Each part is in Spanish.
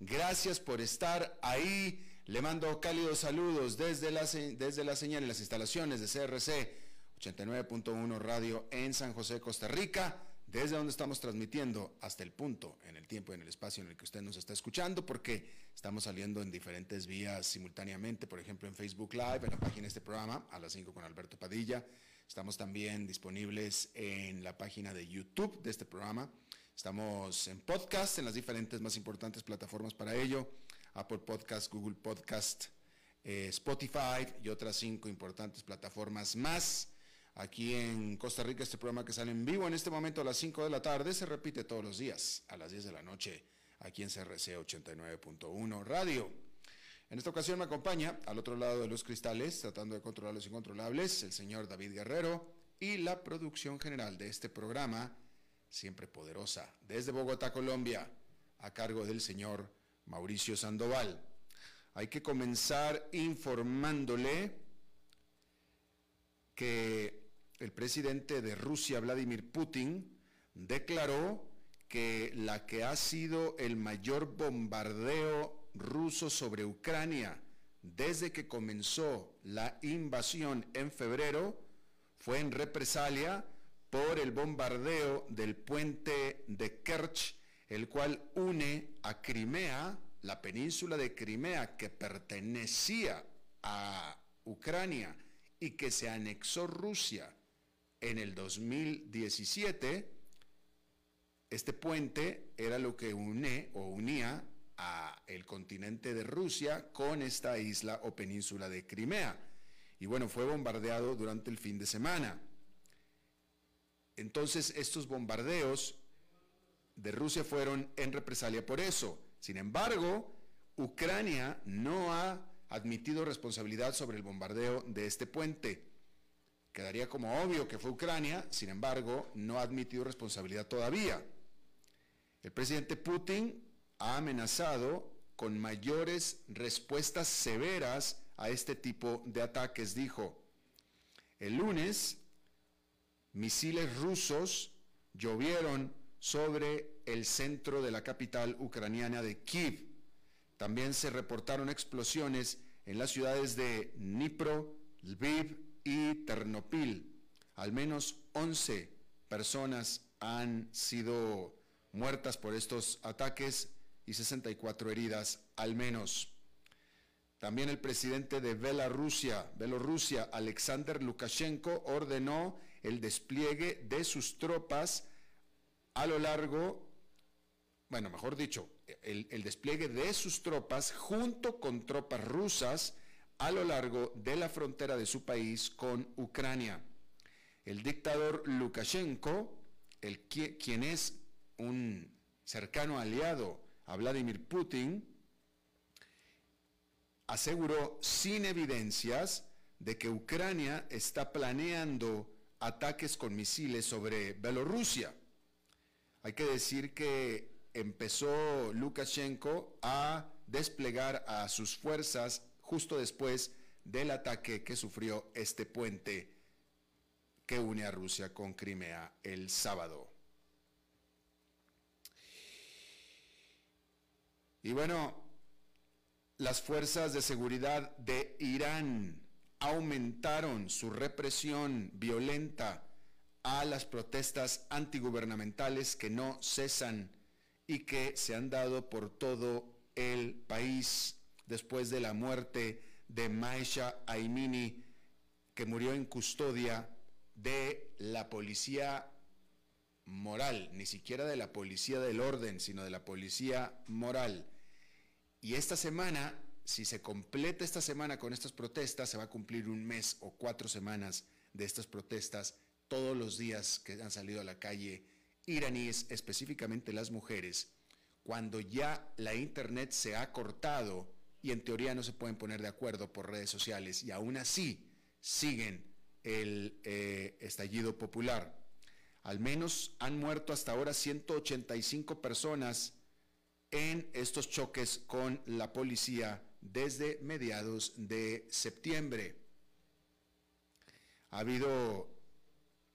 gracias por estar ahí. Le mando cálidos saludos desde la, desde la señal y las instalaciones de CRC 89.1 Radio en San José, Costa Rica, desde donde estamos transmitiendo hasta el punto, en el tiempo y en el espacio en el que usted nos está escuchando, porque estamos saliendo en diferentes vías simultáneamente, por ejemplo en Facebook Live, en la página de este programa, a las 5 con Alberto Padilla. Estamos también disponibles en la página de YouTube de este programa. Estamos en podcast, en las diferentes más importantes plataformas para ello, Apple Podcast, Google Podcast, eh, Spotify y otras cinco importantes plataformas más. Aquí en Costa Rica, este programa que sale en vivo en este momento a las 5 de la tarde se repite todos los días a las 10 de la noche aquí en CRC 89.1 Radio. En esta ocasión me acompaña al otro lado de los cristales, tratando de controlar los incontrolables, el señor David Guerrero y la producción general de este programa, siempre poderosa, desde Bogotá, Colombia, a cargo del señor Mauricio Sandoval. Hay que comenzar informándole que el presidente de Rusia, Vladimir Putin, declaró que la que ha sido el mayor bombardeo ruso sobre Ucrania desde que comenzó la invasión en febrero fue en represalia por el bombardeo del puente de Kerch, el cual une a Crimea, la península de Crimea que pertenecía a Ucrania y que se anexó Rusia en el 2017, este puente era lo que une o unía a el continente de Rusia con esta isla o península de Crimea. Y bueno, fue bombardeado durante el fin de semana. Entonces, estos bombardeos de Rusia fueron en represalia por eso. Sin embargo, Ucrania no ha admitido responsabilidad sobre el bombardeo de este puente. Quedaría como obvio que fue Ucrania, sin embargo, no ha admitido responsabilidad todavía. El presidente Putin ha amenazado con mayores respuestas severas a este tipo de ataques, dijo. El lunes, misiles rusos llovieron sobre el centro de la capital ucraniana de Kiev. También se reportaron explosiones en las ciudades de Dnipro, Lviv y Ternopil. Al menos 11 personas han sido muertas por estos ataques y 64 heridas al menos. También el presidente de Bielorrusia, Bielorrusia, Alexander Lukashenko, ordenó el despliegue de sus tropas a lo largo, bueno, mejor dicho, el, despliegue de sus tropas junto con tropas rusas a lo largo de la frontera de su país con Ucrania. El dictador Lukashenko, el, quien es un cercano aliado a Vladimir Putin, aseguró sin evidencias de que Ucrania está planeando ataques con misiles sobre Bielorrusia. Hay que decir que empezó Lukashenko a desplegar a sus fuerzas justo después del ataque que sufrió este puente que une a Rusia con Crimea el sábado. Y bueno, las fuerzas de seguridad de Irán aumentaron su represión violenta a las protestas antigubernamentales que no cesan y que se han dado por todo el país después de la muerte de Maisha Aimini, que murió en custodia de la policía moral, ni siquiera de la policía del orden, sino de la policía moral. Y esta semana, si se completa esta semana con estas protestas, se va a cumplir un mes o cuatro semanas de estas protestas todos los días que han salido a la calle iraníes, específicamente las mujeres, cuando ya la Internet se ha cortado y en teoría no se pueden poner de acuerdo por redes sociales y aún así siguen el eh, estallido popular. Al menos han muerto hasta ahora 185 personas en estos choques con la policía desde mediados de septiembre. Ha habido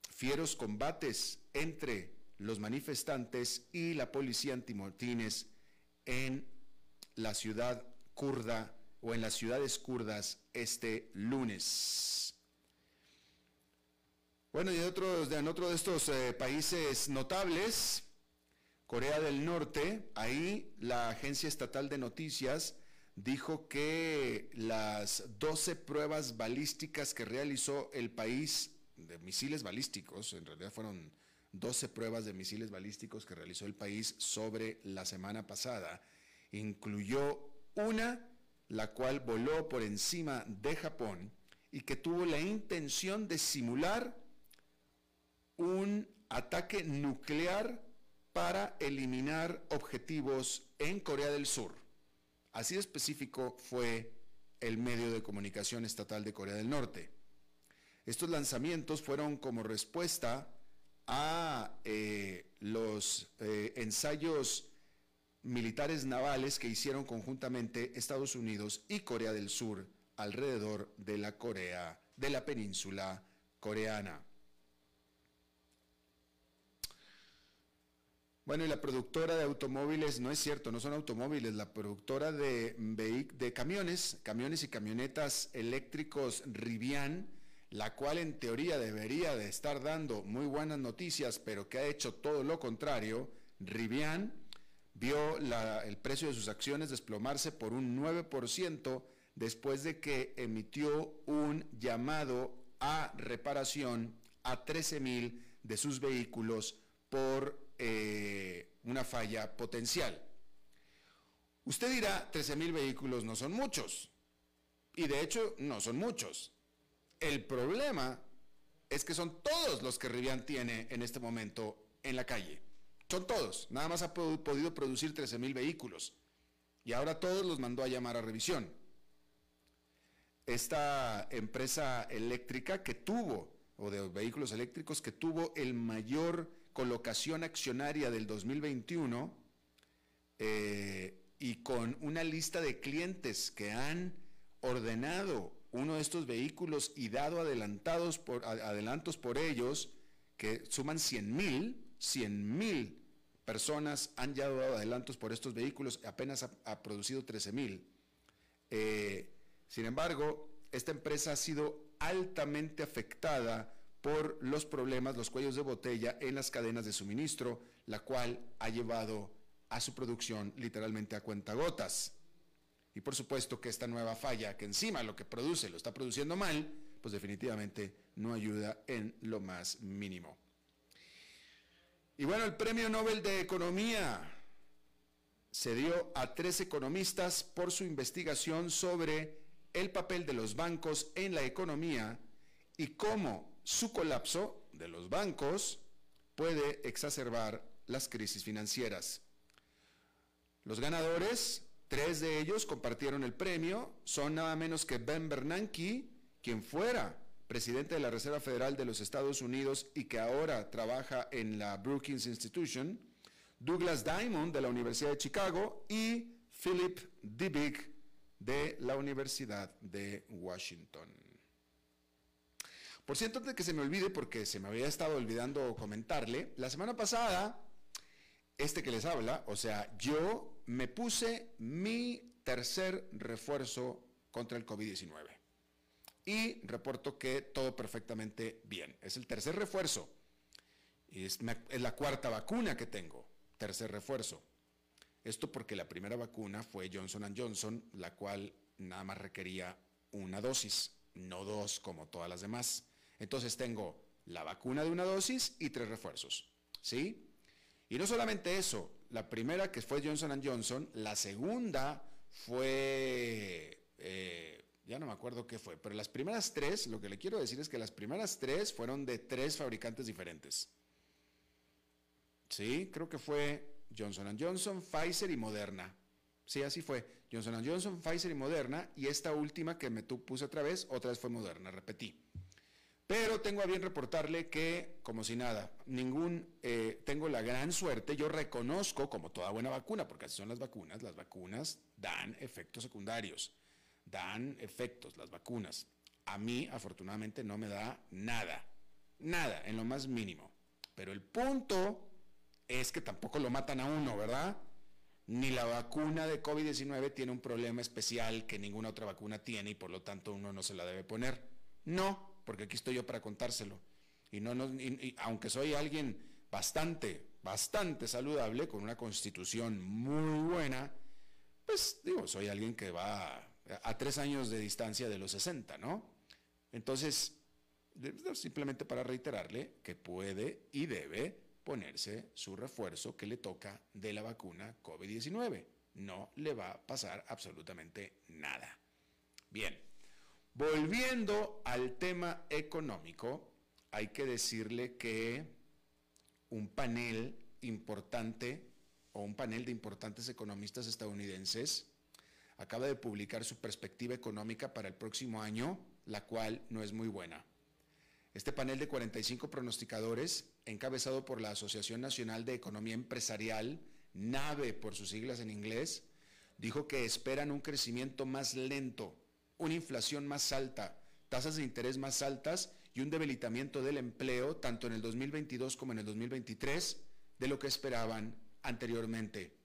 fieros combates entre los manifestantes y la policía antimotines en la ciudad kurda o en las ciudades kurdas este lunes. Bueno, y en otro, de estos eh, países notables, Corea del Norte, ahí la agencia estatal de noticias dijo que las 12 pruebas balísticas que realizó el país de misiles balísticos, en realidad fueron 12 pruebas de misiles balísticos que realizó el país sobre la semana pasada, incluyó una la cual voló por encima de Japón y que tuvo la intención de simular un ataque nuclear para eliminar objetivos en Corea del Sur. Así de específico fue el medio de comunicación estatal de Corea del Norte. Estos lanzamientos fueron como respuesta a eh, los eh, ensayos militares navales que hicieron conjuntamente Estados Unidos y Corea del Sur alrededor de la Corea, de la península coreana. Bueno, y la productora de automóviles, no es cierto, no son automóviles, la productora de, de camiones, camiones y camionetas eléctricos Rivian, la cual en teoría debería de estar dando muy buenas noticias, pero que ha hecho todo lo contrario, Rivian vio el precio de sus acciones desplomarse por un 9% después de que emitió un llamado a reparación a 13 mil de sus vehículos por eh, una falla potencial. Usted dirá, 13 mil vehículos no son muchos. Y de hecho, no son muchos. El problema es que son todos los que Rivian tiene en este momento en la calle. Son todos. Nada más ha podido producir 13 mil vehículos. Y ahora todos los mandó a llamar a revisión. Esta empresa eléctrica que tuvo, o de vehículos eléctricos, que tuvo el mayor colocación accionaria del 2021 eh, y con una lista de clientes que han ordenado uno de estos vehículos y dado adelantados por, adelantos por ellos, que suman 100 mil, 100 mil personas han ya dado adelantos por estos vehículos, apenas ha, producido 13 mil. Eh, sin embargo, esta empresa ha sido altamente afectada por los problemas, los cuellos de botella en las cadenas de suministro, la cual ha llevado a su producción literalmente a cuentagotas. Y por supuesto que esta nueva falla, que encima lo que produce lo está produciendo mal, pues definitivamente no ayuda en lo más mínimo. Y bueno, el Premio Nobel de Economía se dio a tres economistas por su investigación sobre el papel de los bancos en la economía y cómo su colapso de los bancos puede exacerbar las crisis financieras. Los ganadores Tres de ellos compartieron el premio, son nada menos que Ben Bernanke, quien fuera presidente de la Reserva Federal de los Estados Unidos y que ahora trabaja en la Brookings Institution, Douglas Diamond de la Universidad de Chicago y Philip Dybvig de la Universidad de Washington. Por cierto, antes de que se me olvide, porque se me había estado olvidando comentarle, la semana pasada, este que les habla, o sea, yo me puse mi tercer refuerzo contra el COVID-19. Y reporto que todo perfectamente bien. Es el tercer refuerzo. Y es, es la cuarta vacuna que tengo. Tercer refuerzo. Esto porque la primera vacuna fue Johnson Johnson, la cual nada más requería una dosis, no dos como todas las demás. Entonces tengo la vacuna de una dosis y tres refuerzos. ¿Sí? Y no solamente eso, la primera que fue Johnson Johnson, la segunda fue, eh, ya no me acuerdo qué fue, pero las primeras tres, lo que le quiero decir es que las primeras tres fueron de tres fabricantes diferentes. Sí, creo que fue Johnson Johnson, Pfizer y Moderna. Sí, así fue. Johnson Johnson, Pfizer y Moderna. Y esta última que me puse otra vez, otra vez fue Moderna, repetí. Pero tengo a bien reportarle que, como si nada, ningún, eh, tengo la gran suerte, yo reconozco, como toda buena vacuna, porque así son las vacunas, las vacunas dan efectos secundarios, dan efectos las vacunas. A mí, afortunadamente, no me da nada, nada, en lo más mínimo. Pero el punto es que tampoco lo matan a uno, ¿verdad? Ni la vacuna de COVID-19 tiene un problema especial que ninguna otra vacuna tiene y por lo tanto uno no se la debe poner. No, porque aquí estoy yo para contárselo. Y, no, aunque soy alguien bastante, bastante saludable, con una constitución muy buena, pues digo, soy alguien que va a, a tres años de distancia de los 60, ¿no? Entonces, simplemente para reiterarle que puede y debe ponerse su refuerzo que le toca de la vacuna COVID-19. No le va a pasar absolutamente nada. Bien, volviendo al tema económico, hay que decirle que un panel importante o un panel de importantes economistas estadounidenses acaba de publicar su perspectiva económica para el próximo año, la cual no es muy buena. Este panel de 45 pronosticadores, encabezado por la Asociación Nacional de Economía Empresarial, NAVE por sus siglas en inglés, dijo que esperan un crecimiento más lento, una inflación más alta, tasas de interés más altas y un debilitamiento del empleo tanto en el 2022 como en el 2023 de lo que esperaban anteriormente.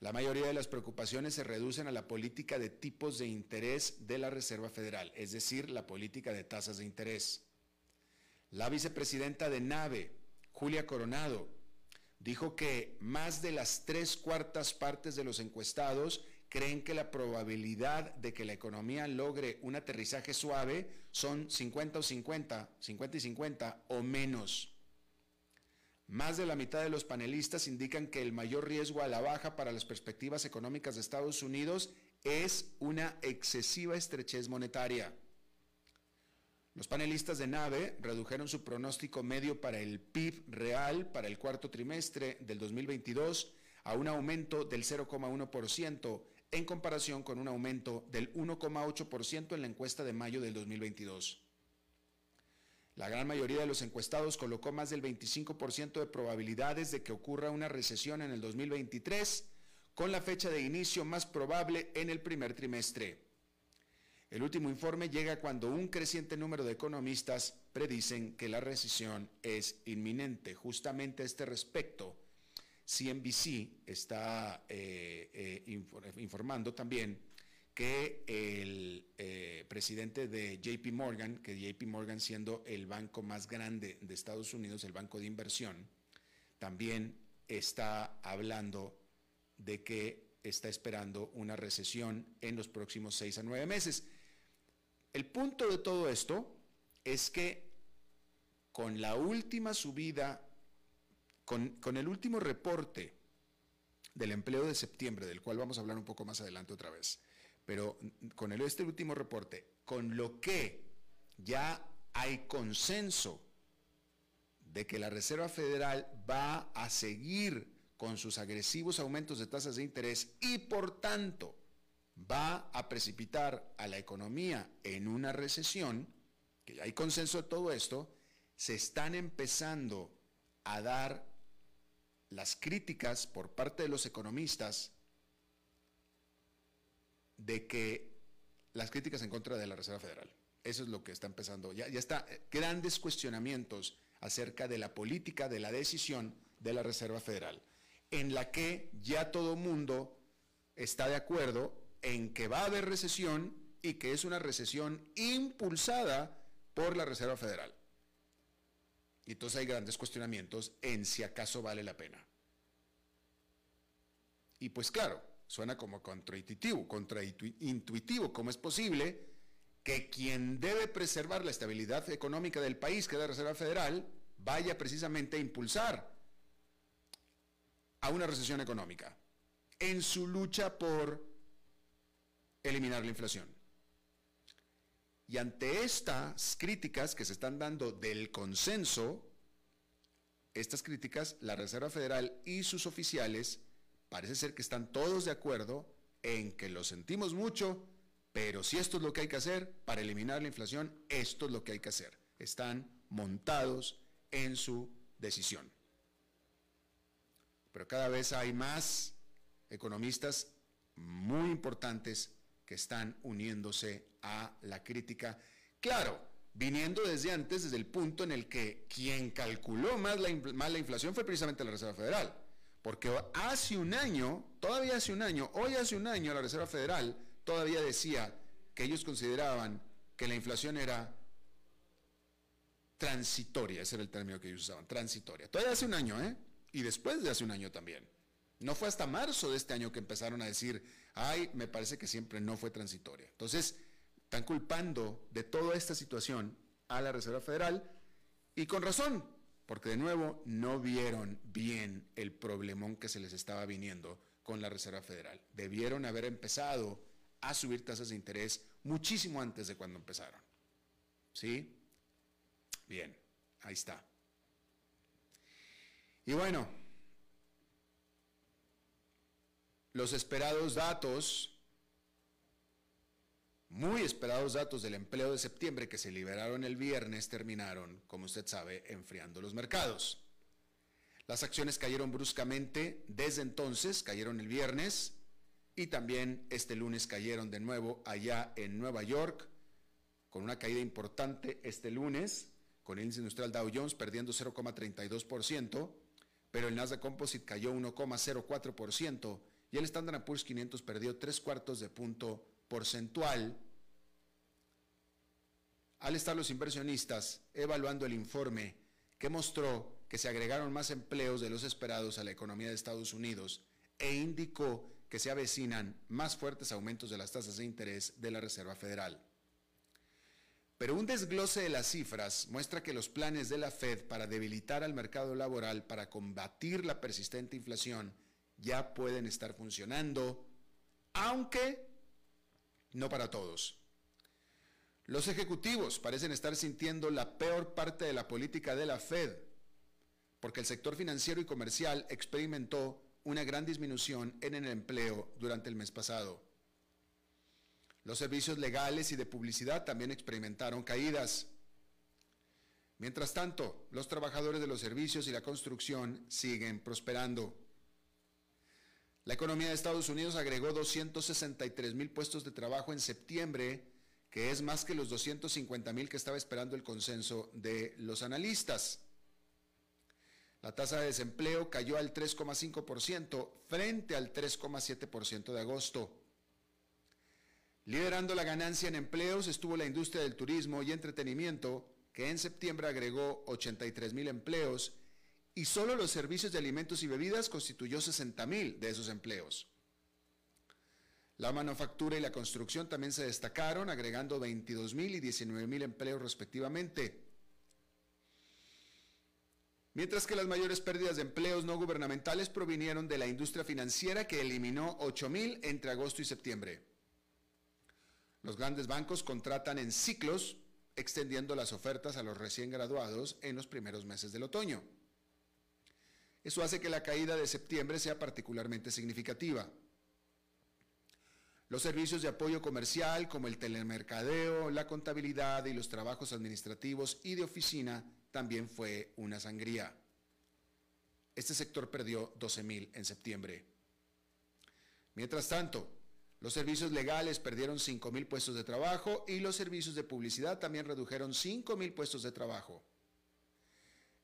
La mayoría de las preocupaciones se reducen a la política de tipos de interés de la Reserva Federal, es decir, la política de tasas de interés. La vicepresidenta de NAVE, Julia Coronado, dijo que más de las tres cuartas partes de los encuestados creen que la probabilidad de que la economía logre un aterrizaje suave son 50 o 50, 50 y 50 o menos. Más de la mitad de los panelistas indican que el mayor riesgo a la baja para las perspectivas económicas de Estados Unidos es una excesiva estrechez monetaria. Los panelistas de NAVE redujeron su pronóstico medio para el PIB real para el cuarto trimestre del 2022 a un aumento del 0,1% en comparación con un aumento del 1,8% en la encuesta de mayo del 2022. La gran mayoría de los encuestados colocó más del 25% de probabilidades de que ocurra una recesión en el 2023, con la fecha de inicio más probable en el primer trimestre. El último informe llega cuando un creciente número de economistas predicen que la recesión es inminente. Justamente a este respecto, CNBC está eh, eh, informando también que el eh, presidente de JP Morgan, que JP Morgan siendo el banco más grande de Estados Unidos, el banco de inversión, también está hablando de que está esperando una recesión en los próximos seis a nueve meses. El punto de todo esto es que con la última subida, con, el último reporte del empleo de septiembre, del cual vamos a hablar un poco más adelante otra vez, pero con el, este último reporte, con lo que ya hay consenso de que la Reserva Federal va a seguir con sus agresivos aumentos de tasas de interés y por tanto va a precipitar a la economía en una recesión, que ya hay consenso de todo esto, se están empezando a dar las críticas por parte de los economistas de que las críticas en contra de la Reserva Federal. Eso es lo que está empezando. Ya, ya está eh, grandes cuestionamientos acerca de la política, de la decisión de la Reserva Federal, en la que ya todo mundo está de acuerdo en que va a haber recesión y que es una recesión impulsada por la Reserva Federal. Y entonces hay grandes cuestionamientos en si acaso vale la pena. Y pues claro, suena como contraintuitivo, contraintuitivo, ¿cómo es posible que quien debe preservar la estabilidad económica del país, que es la Reserva Federal, vaya precisamente a impulsar a una recesión económica en su lucha por eliminar la inflación? Y ante estas críticas que se están dando del consenso, estas críticas, la Reserva Federal y sus oficiales parece ser que están todos de acuerdo en que lo sentimos mucho, pero si esto es lo que hay que hacer para eliminar la inflación, esto es lo que hay que hacer. Están montados en su decisión. Pero cada vez hay más economistas muy importantes que están uniéndose a la crítica. Claro, viniendo desde antes, desde el punto en el que quien calculó más la, la inflación fue precisamente la Reserva Federal. Porque hace un año, todavía hace un año, hoy hace un año la Reserva Federal todavía decía que ellos consideraban que la inflación era transitoria, ese era el término que ellos usaban, transitoria. Todavía hace un año, ¿eh? Y después de hace un año también. No fue hasta marzo de este año que empezaron a decir, ay, me parece que siempre no fue transitoria. Entonces, están culpando de toda esta situación a la Reserva Federal y con razón, porque de nuevo no vieron bien el problemón que se les estaba viniendo con la Reserva Federal. Debieron haber empezado a subir tasas de interés muchísimo antes de cuando empezaron. ¿Sí? Bien, ahí está. Y bueno, los esperados datos, muy esperados datos del empleo de septiembre que se liberaron el viernes terminaron, como usted sabe, enfriando los mercados. Las acciones cayeron bruscamente desde entonces, cayeron el viernes y también este lunes cayeron de nuevo allá en Nueva York, con una caída importante este lunes, con el índice industrial Dow Jones perdiendo 0,32%, pero el Nasdaq Composite cayó 1,04% y el Standard Poor's 500 perdió tres cuartos de punto porcentual. Al estar los inversionistas evaluando el informe que mostró que se agregaron más empleos de los esperados a la economía de Estados Unidos e indicó que se avecinan más fuertes aumentos de las tasas de interés de la Reserva Federal. Pero un desglose de las cifras muestra que los planes de la Fed para debilitar al mercado laboral para combatir la persistente inflación ya pueden estar funcionando, aunque no para todos. Los ejecutivos parecen estar sintiendo la peor parte de la política de la Fed, porque el sector financiero y comercial experimentó una gran disminución en el empleo durante el mes pasado. Los servicios legales y de publicidad también experimentaron caídas. Mientras tanto, los trabajadores de los servicios y la construcción siguen prosperando. La economía de Estados Unidos agregó 263 mil puestos de trabajo en septiembre, que es más que los 250 mil que estaba esperando el consenso de los analistas. La tasa de desempleo cayó al 3,5% frente al 3,7% de agosto. Liderando la ganancia en empleos estuvo la industria del turismo y entretenimiento, que en septiembre agregó 83 mil empleos y solo los servicios de alimentos y bebidas constituyó 60 mil de esos empleos. La manufactura y la construcción también se destacaron, agregando 22 mil y 19 mil empleos respectivamente. Mientras que las mayores pérdidas de empleos no gubernamentales provinieron de la industria financiera que eliminó 8 mil entre agosto y septiembre. Los grandes bancos contratan en ciclos, extendiendo las ofertas a los recién graduados en los primeros meses del otoño. Eso hace que la caída de septiembre sea particularmente significativa. Los servicios de apoyo comercial como el telemercadeo, la contabilidad y los trabajos administrativos y de oficina también fue una sangría. Este sector perdió 12.000 en septiembre. Mientras tanto, los servicios legales perdieron 5.000 puestos de trabajo y los servicios de publicidad también redujeron 5.000 puestos de trabajo.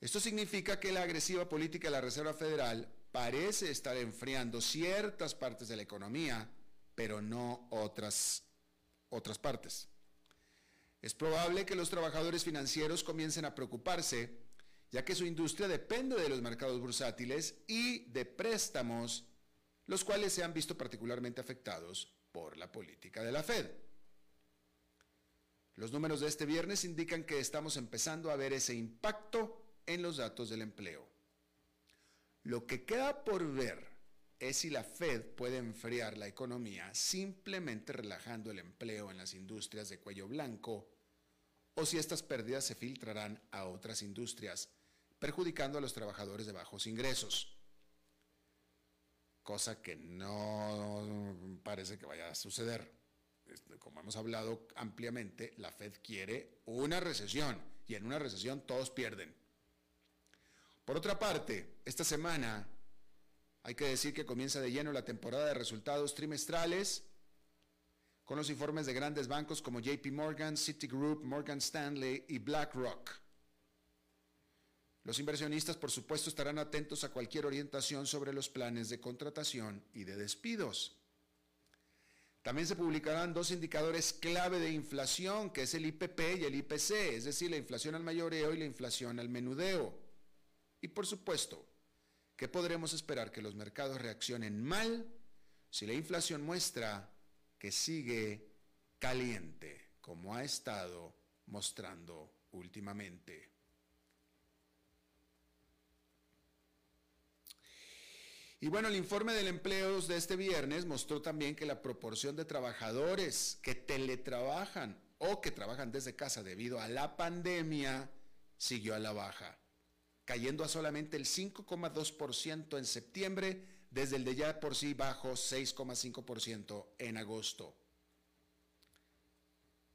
Esto significa que la agresiva política de la Reserva Federal parece estar enfriando ciertas partes de la economía, pero no otras, otras partes. Es probable que los trabajadores financieros comiencen a preocuparse, ya que su industria depende de los mercados bursátiles y de préstamos, los cuales se han visto particularmente afectados por la política de la Fed. Los números de este viernes indican que estamos empezando a ver ese impacto en los datos del empleo. Lo que queda por ver es si la Fed puede enfriar la economía simplemente relajando el empleo en las industrias de cuello blanco o si estas pérdidas se filtrarán a otras industrias, perjudicando a los trabajadores de bajos ingresos. Cosa que no parece que vaya a suceder. Como hemos hablado ampliamente, la Fed quiere una recesión y en una recesión todos pierden. Por otra parte, esta semana hay que decir que comienza de lleno la temporada de resultados trimestrales con los informes de grandes bancos como JP Morgan, Citigroup, Morgan Stanley y BlackRock. Los inversionistas, por supuesto, estarán atentos a cualquier orientación sobre los planes de contratación y de despidos. También se publicarán dos indicadores clave de inflación, que es el IPP y el IPC, es decir, la inflación al mayoreo y la inflación al menudeo. Y por supuesto, que podremos esperar que los mercados reaccionen mal si la inflación muestra que sigue caliente, como ha estado mostrando últimamente. Y bueno, el informe del empleo de este viernes mostró también que la proporción de trabajadores que teletrabajan o que trabajan desde casa debido a la pandemia siguió a la baja, cayendo a solamente el 5,2% en septiembre desde el de ya por sí bajo 6,5% en agosto.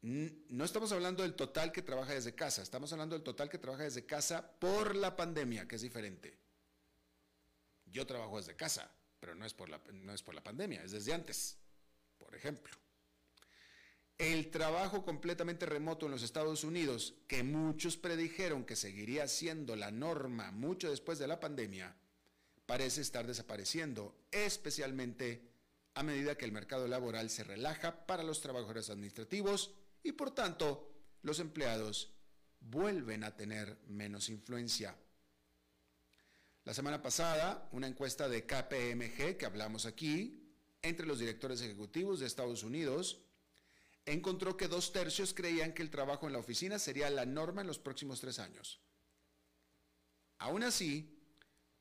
No estamos hablando del total que trabaja desde casa, estamos hablando del total que trabaja desde casa por la pandemia, que es diferente. Yo trabajo desde casa, pero no es por la, no es por la pandemia, es desde antes, por ejemplo. El trabajo completamente remoto en los Estados Unidos, que muchos predijeron que seguiría siendo la norma mucho después de la pandemia, parece estar desapareciendo, especialmente a medida que el mercado laboral se relaja para los trabajadores administrativos y por tanto los empleados vuelven a tener menos influencia. La semana pasada, una encuesta de KPMG que hablamos aquí, entre los directores ejecutivos de Estados Unidos, encontró que dos tercios creían que el trabajo en la oficina sería la norma en los próximos tres años. Aún así,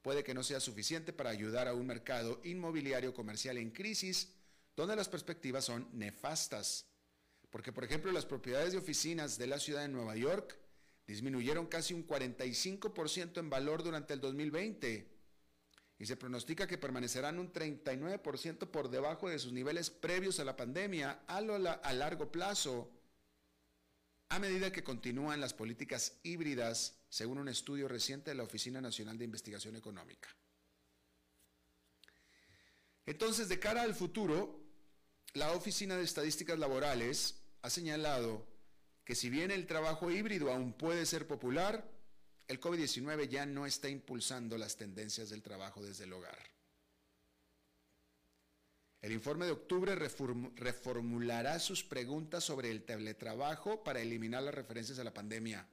puede que no sea suficiente para ayudar a un mercado inmobiliario comercial en crisis, donde las perspectivas son nefastas. Porque, por ejemplo, las propiedades de oficinas de la ciudad de Nueva York disminuyeron casi un 45% en valor durante el 2020 y se pronostica que permanecerán un 39% por debajo de sus niveles previos a la pandemia a, a largo plazo, a medida que continúan las políticas híbridas, según un estudio reciente de la Oficina Nacional de Investigación Económica. Entonces, de cara al futuro, la Oficina de Estadísticas Laborales ha señalado que si bien el trabajo híbrido aún puede ser popular, el COVID-19 ya no está impulsando las tendencias del trabajo desde el hogar. El informe de octubre reformulará sus preguntas sobre el teletrabajo para eliminar las referencias a la pandemia.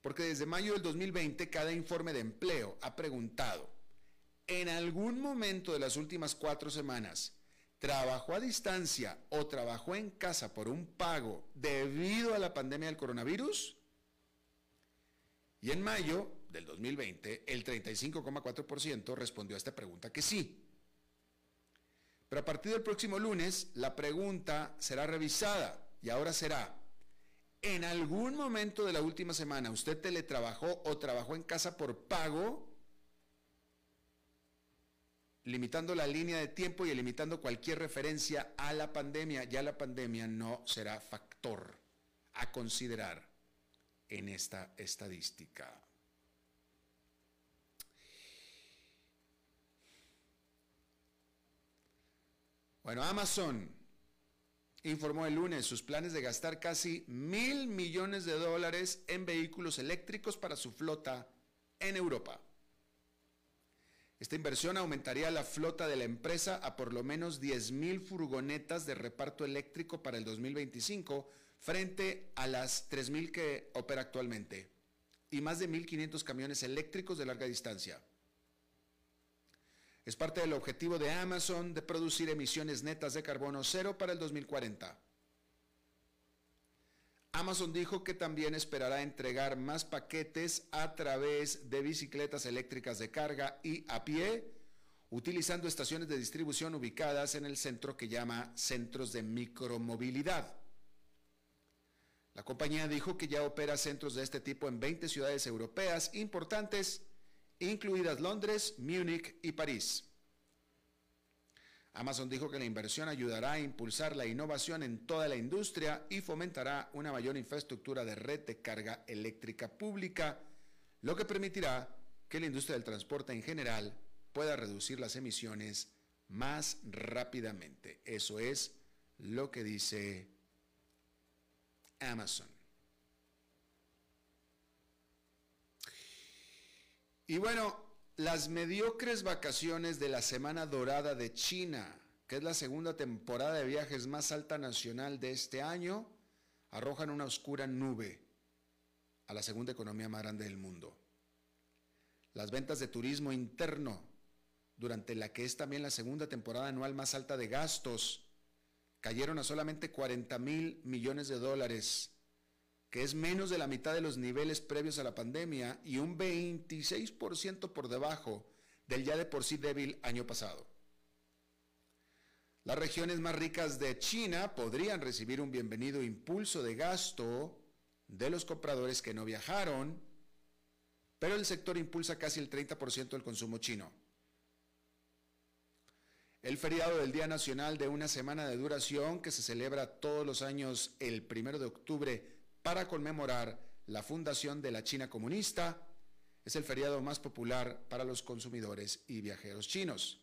Porque desde mayo del 2020 cada informe de empleo ha preguntado, en algún momento de las últimas cuatro semanas, trabajó a distancia o trabajó en casa por un pago debido a la pandemia del coronavirus? Y en mayo del 2020, el 35,4% respondió a esta pregunta que sí. Pero a partir del próximo lunes, la pregunta será revisada y ahora será, ¿en algún momento de la última semana usted teletrabajó o trabajó en casa por pago? limitando la línea de tiempo y limitando cualquier referencia a la pandemia. Ya la pandemia no será factor a considerar en esta estadística. Bueno, Amazon informó el lunes sus planes de gastar casi mil millones de dólares en vehículos eléctricos para su flota en Europa. Esta inversión aumentaría la flota de la empresa a por lo menos 10.000 furgonetas de reparto eléctrico para el 2025 frente a las 3.000 que opera actualmente y más de 1.500 camiones eléctricos de larga distancia. Es parte del objetivo de Amazon de producir emisiones netas de carbono cero para el 2040. Amazon dijo que también esperará entregar más paquetes a través de bicicletas eléctricas de carga y a pie, utilizando estaciones de distribución ubicadas en el centro que llama centros de micromovilidad. La compañía dijo que ya opera centros de este tipo en 20 ciudades europeas importantes incluidas Londres, Múnich y París. Amazon dijo que la inversión ayudará a impulsar la innovación en toda la industria y fomentará una mayor infraestructura de red de carga eléctrica pública, lo que permitirá que la industria del transporte en general pueda reducir las emisiones más rápidamente. Eso es lo que dice Amazon. Y bueno, las mediocres vacaciones de la Semana Dorada de China, que es la segunda temporada de viajes más alta nacional de este año, arrojan una oscura nube a la segunda economía más grande del mundo. Las ventas de turismo interno, durante la que es también la segunda temporada anual más alta de gastos, cayeron a solamente 40 mil millones de dólares que es menos de la mitad de los niveles previos a la pandemia y un 26% por debajo del ya de por sí débil año pasado. Las regiones más ricas de China podrían recibir un bienvenido impulso de gasto de los compradores que no viajaron, pero el sector impulsa casi el 30% del consumo chino. El feriado del Día Nacional de una semana de duración que se celebra todos los años el primero de octubre para conmemorar la fundación de la China comunista. Es el feriado más popular para los consumidores y viajeros chinos.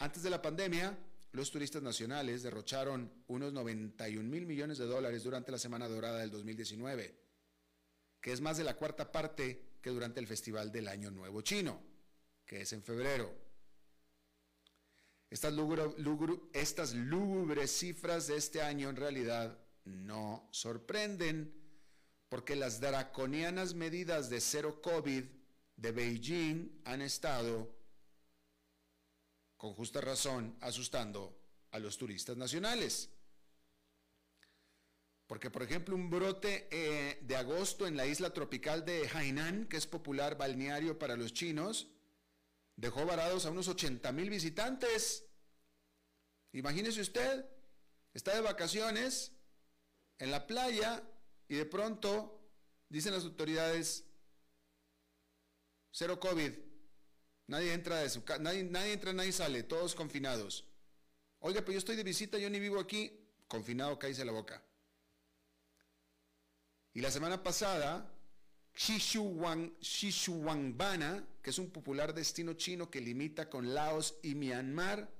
Antes de la pandemia, los turistas nacionales derrocharon unos 91 mil millones de dólares durante la Semana Dorada del 2019, que es más de la cuarta parte que durante el Festival del Año Nuevo Chino, que es en febrero. Estas, lúgubres cifras de este año en realidad no sorprenden, porque las draconianas medidas de cero COVID de Beijing han estado, con justa razón, asustando a los turistas nacionales. Porque, por ejemplo, un brote eh, de agosto en la isla tropical de Hainan, que es popular balneario para los chinos, dejó varados a unos 80 mil visitantes. Imagínese usted, está de vacaciones en la playa y de pronto dicen las autoridades cero COVID. Nadie entra de su nadie, nadie entra, nadie sale, todos confinados. Oiga, pero yo estoy de visita, yo ni vivo aquí, confinado, cállese la boca. Y la semana pasada, Xishuangbana, que es un popular destino chino que limita con Laos y Myanmar,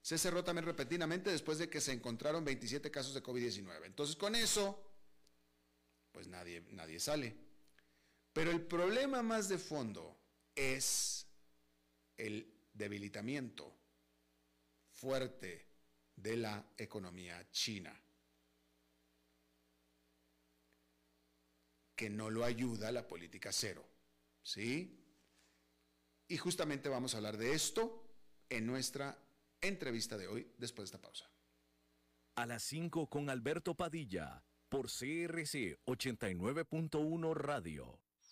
se cerró también repentinamente después de que se encontraron 27 casos de COVID-19. Entonces con eso, pues nadie, nadie sale. Pero el problema más de fondo es el debilitamiento fuerte de la economía china, que no lo ayuda la política cero. ¿Sí? Y justamente vamos a hablar de esto en nuestra entrevista de hoy después de esta pausa. A las 5 con Alberto Padilla por CRC 89.1 Radio.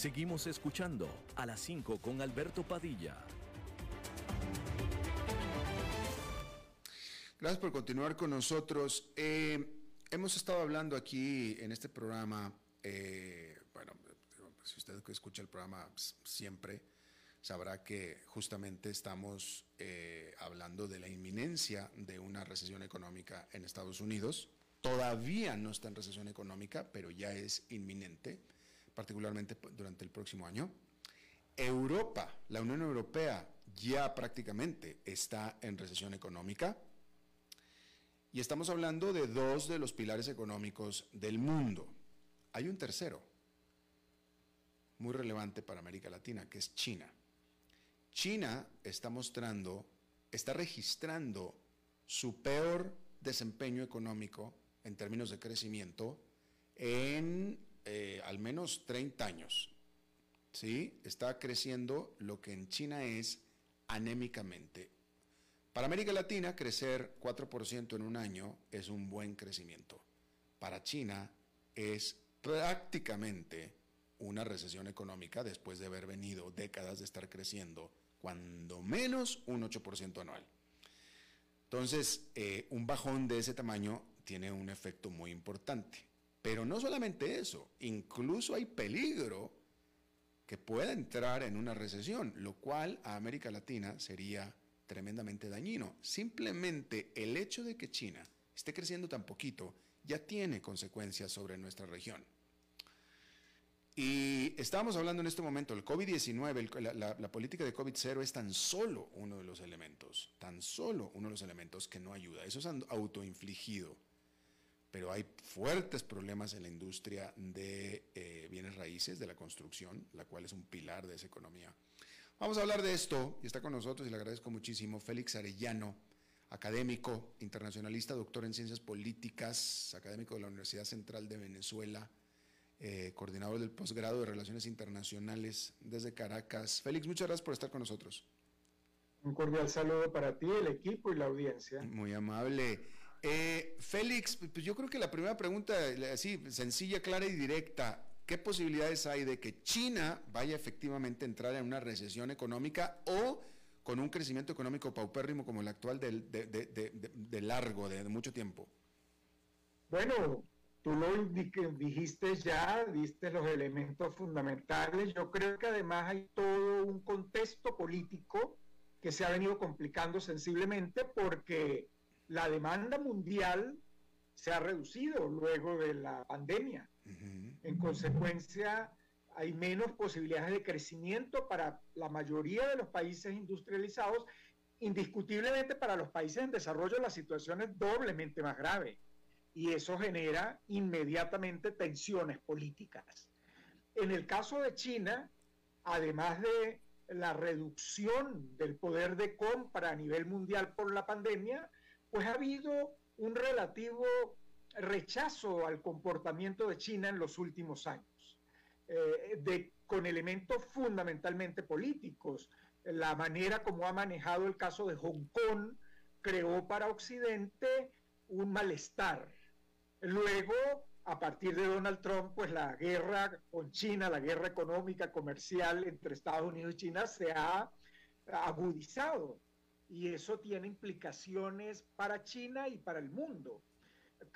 Seguimos escuchando a las 5 con Alberto Padilla. Gracias por continuar con nosotros. Eh, hemos estado hablando aquí en este programa, eh, bueno, si usted escucha el programa siempre, sabrá que justamente estamos eh, hablando de la inminencia de una recesión económica en Estados Unidos. Todavía no está en recesión económica, pero ya es inminente particularmente durante el próximo año. Europa, la Unión Europea, ya prácticamente está en recesión económica. Y estamos hablando de dos de los pilares económicos del mundo. Hay un tercero, muy relevante para América Latina, que es China. China está mostrando, está registrando su peor desempeño económico en términos de crecimiento en eh, al menos 30 años, ¿sí? Está creciendo lo que en China es anémicamente. Para América Latina, crecer 4% en un año es un buen crecimiento. Para China es prácticamente una recesión económica después de haber venido décadas de estar creciendo cuando menos un 8% anual. Entonces, eh, un bajón de ese tamaño tiene un efecto muy importante. Pero no solamente eso, incluso hay peligro que pueda entrar en una recesión, lo cual a América Latina sería tremendamente dañino. Simplemente el hecho de que China esté creciendo tan poquito ya tiene consecuencias sobre nuestra región. Y estamos hablando en este momento, el COVID-19, la, política de COVID-0 es tan solo uno de los elementos, tan solo uno de los elementos que no ayuda. Eso es autoinfligido pero hay fuertes problemas en la industria de eh, bienes raíces, de la construcción, la cual es un pilar de esa economía. Vamos a hablar de esto y está con nosotros y le agradezco muchísimo Félix Arellano, académico, internacionalista, doctor en ciencias políticas, académico de la Universidad Central de Venezuela, eh, coordinador del posgrado de Relaciones Internacionales desde Caracas. Félix, muchas gracias por estar con nosotros. Un cordial saludo para ti, el equipo y la audiencia. Muy amable. Eh, Félix, pues yo creo que la primera pregunta, así, sencilla, clara y directa, ¿qué posibilidades hay de que China vaya efectivamente a entrar en una recesión económica o con un crecimiento económico paupérrimo como el actual de, largo, de, mucho tiempo? Bueno, tú lo dijiste ya, diste los elementos fundamentales. Yo creo que además hay todo un contexto político que se ha venido complicando sensiblemente porque la demanda mundial se ha reducido luego de la pandemia. En consecuencia, hay menos posibilidades de crecimiento para la mayoría de los países industrializados. Indiscutiblemente para los países en desarrollo la situación es doblemente más grave y eso genera inmediatamente tensiones políticas. En el caso de China, además de la reducción del poder de compra a nivel mundial por la pandemia, pues ha habido un relativo rechazo al comportamiento de China en los últimos años, eh, de, con elementos fundamentalmente políticos. La manera como ha manejado el caso de Hong Kong creó para Occidente un malestar. Luego, a partir de Donald Trump, pues la guerra con China, la guerra económica, comercial entre Estados Unidos y China se ha agudizado y eso tiene implicaciones para China y para el mundo.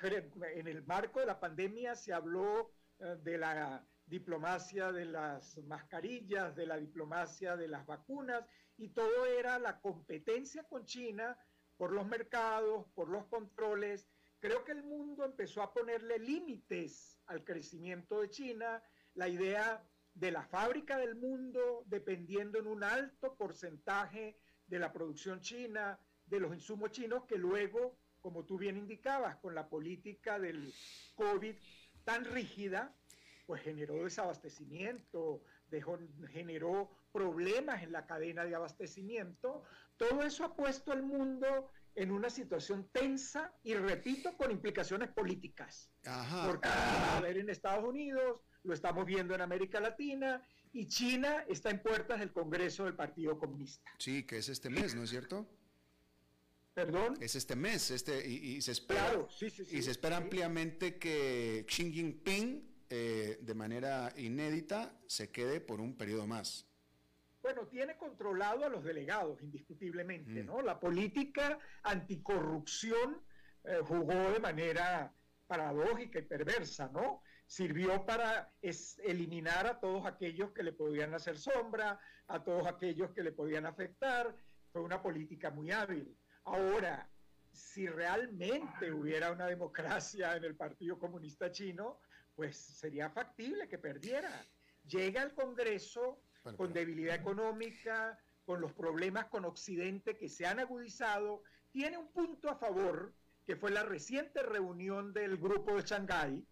En el marco de la pandemia se habló eh, de la diplomacia de las mascarillas, de la diplomacia de las vacunas, y todo era la competencia con China por los mercados, por los controles, creo que el mundo empezó a ponerle límites al crecimiento de China, la idea de la fábrica del mundo dependiendo en un alto porcentaje de la producción china, de los insumos chinos, que luego, como tú bien indicabas, con la política del COVID tan rígida, pues generó desabastecimiento, dejó, generó problemas en la cadena de abastecimiento. Todo eso ha puesto al mundo en una situación tensa y, repito, con implicaciones políticas. Porque a ver en Estados Unidos, lo estamos viendo en América Latina y China está en puertas del Congreso del Partido Comunista. Sí, que es este mes, ¿no es cierto? Perdón. Es este mes, este y, se espera y se espera ampliamente que Xi Jinping eh, de manera inédita se quede por un periodo más. Bueno, tiene controlado a los delegados, indiscutiblemente, mm. ¿no? La política anticorrupción eh, jugó de manera paradójica y perversa, ¿no? Sirvió para eliminar a todos aquellos que le podían hacer sombra, a todos aquellos que le podían afectar. Fue una política muy hábil. Ahora, si realmente hubiera una democracia en el Partido Comunista Chino, pues sería factible que perdiera. Llega al Congreso con debilidad económica, con los problemas con Occidente que se han agudizado, tiene un punto a favor, que fue la reciente reunión del grupo de Shanghái,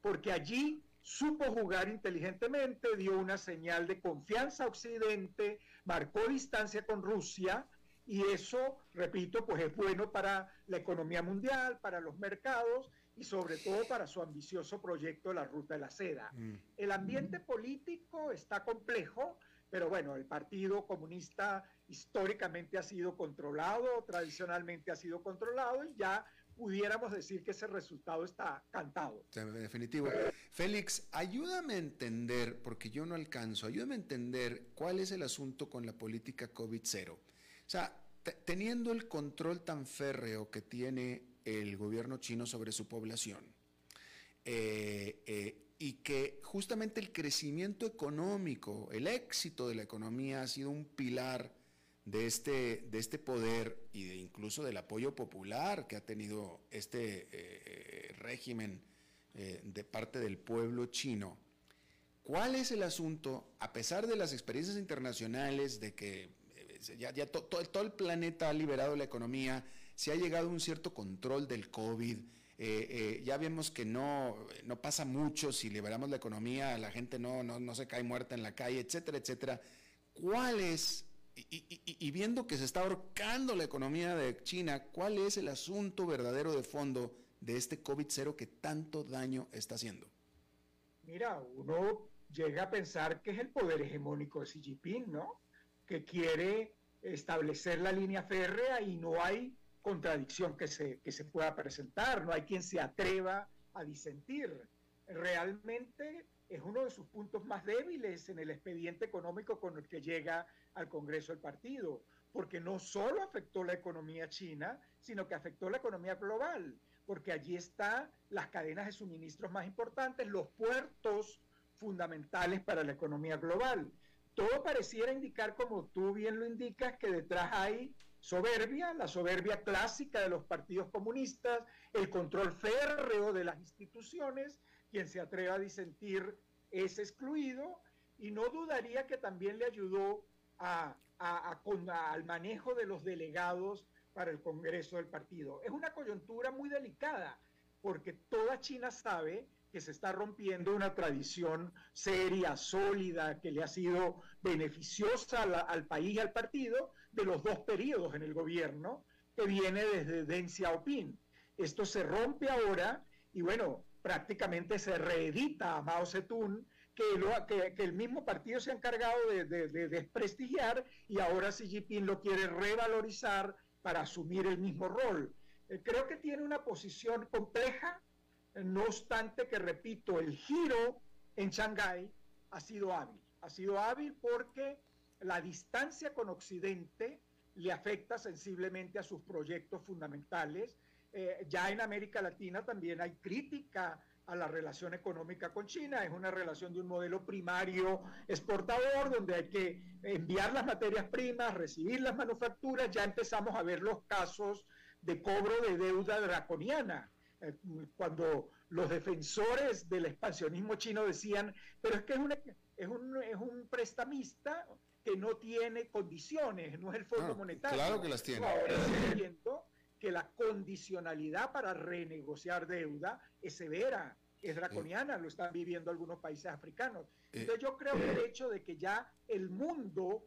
porque allí supo jugar inteligentemente, dio una señal de confianza a Occidente, marcó distancia con Rusia, y eso, repito, pues es bueno para la economía mundial, para los mercados y sobre todo para su ambicioso proyecto de la Ruta de la Seda. Mm. El ambiente político está complejo, pero bueno, el Partido Comunista históricamente ha sido controlado, tradicionalmente ha sido controlado y ya pudiéramos decir que ese resultado está cantado. Definitivo. Félix, ayúdame a entender, porque yo no alcanzo, ayúdame a entender cuál es el asunto con la política COVID-0. O sea, teniendo el control tan férreo que tiene el gobierno chino sobre su población. Eh, eh, y que justamente el crecimiento económico, el éxito de la economía ha sido un pilar de este, de este poder y de incluso del apoyo popular que ha tenido este eh, régimen de parte del pueblo chino. ¿Cuál es el asunto, a pesar de las experiencias internacionales, de que ya, todo el planeta ha liberado la economía, se ha llegado a un cierto control del COVID. Eh, eh, ya vemos que no, no pasa mucho si liberamos la economía, la gente no, no, se cae muerta en la calle, etcétera, etcétera. ¿Cuál es, y, viendo que se está ahorcando la economía de China, cuál es el asunto verdadero de fondo de este COVID-0 que tanto daño está haciendo? Mira, uno llega a pensar que es el poder hegemónico de Xi Jinping, ¿no? Que quiere establecer la línea férrea y no hay contradicción que se, que se pueda presentar, no hay quien se atreva a disentir. Realmente es uno de sus puntos más débiles en el expediente económico con el que llega al Congreso el partido, porque no solo afectó la economía china, sino que afectó la economía global, porque allí están las cadenas de suministros más importantes, los puertos fundamentales para la economía global. Todo pareciera indicar, como tú bien lo indicas, que detrás hay soberbia, la soberbia clásica de los partidos comunistas, el control férreo de las instituciones, quien se atreva a disentir es excluido, y no dudaría que también le ayudó al manejo de los delegados para el Congreso del partido. Es una coyuntura muy delicada, porque toda China sabe que se está rompiendo una tradición seria, sólida, que le ha sido beneficiosa al país y al partido de los dos periodos en el gobierno, que viene desde Deng Xiaoping. Esto se rompe ahora y bueno, prácticamente se reedita a Mao Zedong, que, que, el mismo partido se ha encargado de, desprestigiar y ahora Xi Jinping lo quiere revalorizar para asumir el mismo rol. Eh, creo que tiene una posición compleja, no obstante que, repito, el giro en Shanghái ha sido hábil. Ha sido hábil porque la distancia con Occidente le afecta sensiblemente a sus proyectos fundamentales. Eh, ya en América Latina también hay crítica a la relación económica con China. Es una relación de un modelo primario exportador donde hay que enviar las materias primas, recibir las manufacturas. Ya empezamos a ver los casos de cobro de deuda draconiana eh, cuando los defensores del expansionismo chino decían, pero es que es, es, un, es un prestamista que no tiene condiciones, no es el Fondo Monetario. Claro que las tiene. Ahora viendo que la condicionalidad para renegociar deuda es severa, es draconiana, lo están viviendo algunos países africanos. Eh, Entonces yo creo que el hecho de que ya el mundo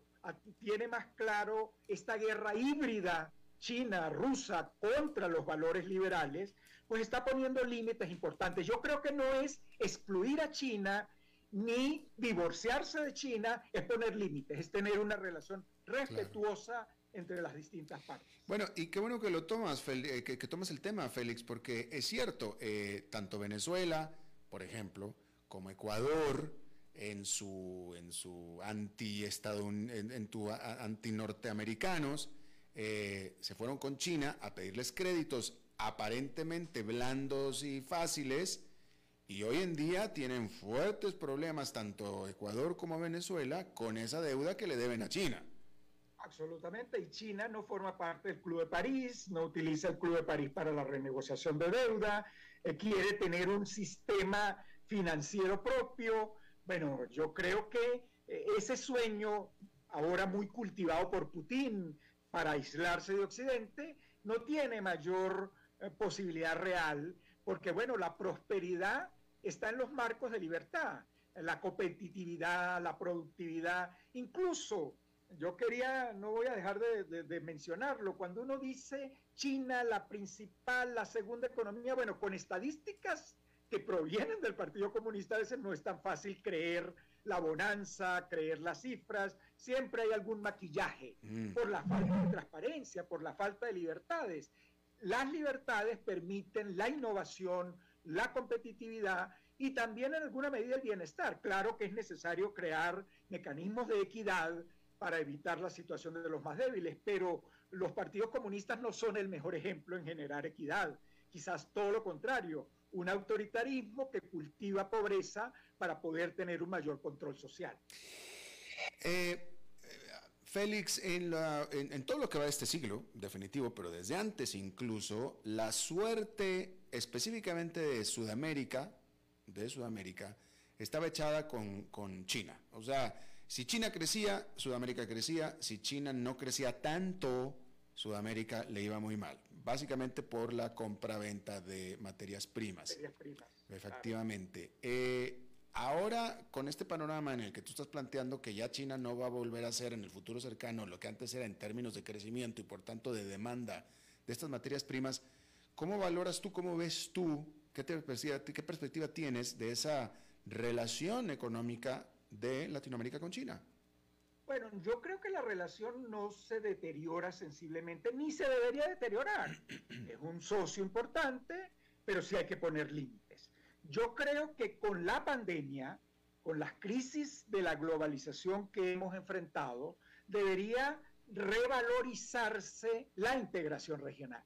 tiene más claro esta guerra híbrida china, rusa, contra los valores liberales, pues está poniendo límites importantes. Yo creo que no es excluir a China ni divorciarse de China, es poner límites, es tener una relación respetuosa entre las distintas partes. Bueno, y qué bueno que lo tomas, eh, que, tomas el tema, Félix, porque es cierto, eh, tanto Venezuela, por ejemplo, como Ecuador, en su, en su anti en, en tu anti norteamericanos, eh, se fueron con China a pedirles créditos aparentemente blandos y fáciles, y hoy en día tienen fuertes problemas tanto Ecuador como Venezuela con esa deuda que le deben a China. Absolutamente, y China no forma parte del Club de París, no utiliza el Club de París para la renegociación de deuda, eh, quiere tener un sistema financiero propio. Bueno, yo creo que eh, ese sueño, ahora muy cultivado por Putin para aislarse de Occidente, no tiene mayor eh, posibilidad real, porque bueno, la prosperidad está en los marcos de libertad, la competitividad, la productividad, incluso yo quería, no voy a dejar de, mencionarlo, cuando uno dice China, la principal, la segunda economía, bueno, con estadísticas que provienen del Partido Comunista, a veces no es tan fácil creer la bonanza, creer las cifras, siempre hay algún maquillaje mm. por la falta de transparencia, por la falta de libertades. Las libertades permiten la innovación, la competitividad y también en alguna medida el bienestar. Claro que es necesario crear mecanismos de equidad, para evitar la situación de los más débiles, pero los partidos comunistas no son el mejor ejemplo en generar equidad, quizás todo lo contrario, un autoritarismo que cultiva pobreza para poder tener un mayor control social. Eh, Félix, en, en, todo lo que va de este siglo, definitivo, pero desde antes incluso, la suerte específicamente de Sudamérica, de Sudamérica, estaba echada con, con China. O sea, si China crecía, Sudamérica crecía. Si China no crecía tanto, Sudamérica le iba muy mal. Básicamente por la compra-venta de materias primas. Materias primas. Efectivamente. Eh, ahora, con este panorama en el que tú estás planteando que ya China no va a volver a ser en el futuro cercano lo que antes era en términos de crecimiento y por tanto de demanda de estas materias primas, ¿cómo valoras tú, cómo ves tú, qué, qué perspectiva tienes de esa relación económica de Latinoamérica con China? Bueno, yo creo que la relación no se deteriora sensiblemente, ni se debería deteriorar. Es un socio importante, pero sí hay que poner límites. Yo creo que con la pandemia, con las crisis de la globalización que hemos enfrentado, debería revalorizarse la integración regional.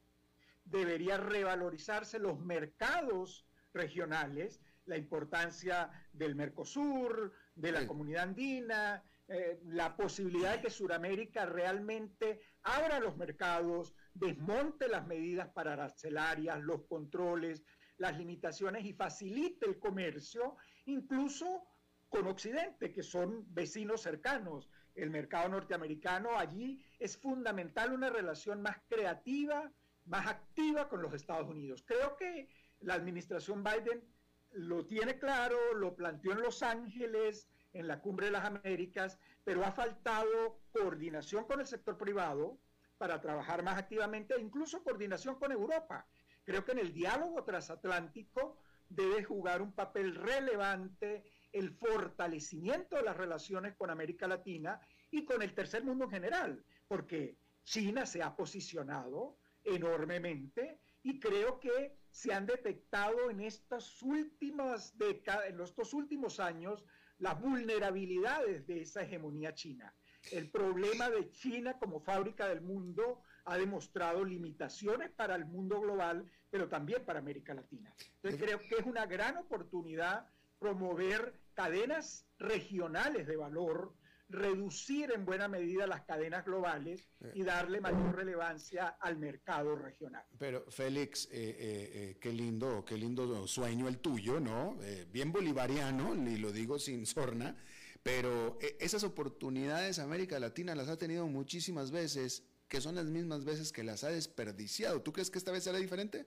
Debería revalorizarse los mercados regionales, la importancia del Mercosur, de la comunidad andina, eh, la posibilidad de que Sudamérica realmente abra los mercados, desmonte las medidas para arancelarias, los controles, las limitaciones y facilite el comercio, incluso con Occidente, que son vecinos cercanos. El mercado norteamericano allí es fundamental una relación más creativa, más activa con los Estados Unidos. Creo que la administración Biden lo tiene claro, lo planteó en Los Ángeles, en la Cumbre de las Américas, pero ha faltado coordinación con el sector privado para trabajar más activamente, e incluso coordinación con Europa. Creo que en el diálogo transatlántico debe jugar un papel relevante el fortalecimiento de las relaciones con América Latina y con el tercer mundo en general, porque China se ha posicionado enormemente y creo que se han detectado en estas últimas décadas, en estos últimos años, las vulnerabilidades de esa hegemonía china. El problema de China como fábrica del mundo ha demostrado limitaciones para el mundo global, pero también para América Latina. Entonces creo que es una gran oportunidad promover cadenas regionales de valor, reducir en buena medida las cadenas globales y darle mayor relevancia al mercado regional. Pero Félix, eh, eh, eh, qué lindo, qué lindo sueño el tuyo, ¿no? bien bolivariano, y lo digo sin sorna, pero esas oportunidades América Latina las ha tenido muchísimas veces, que son las mismas veces que las ha desperdiciado. ¿Tú crees que esta vez será diferente?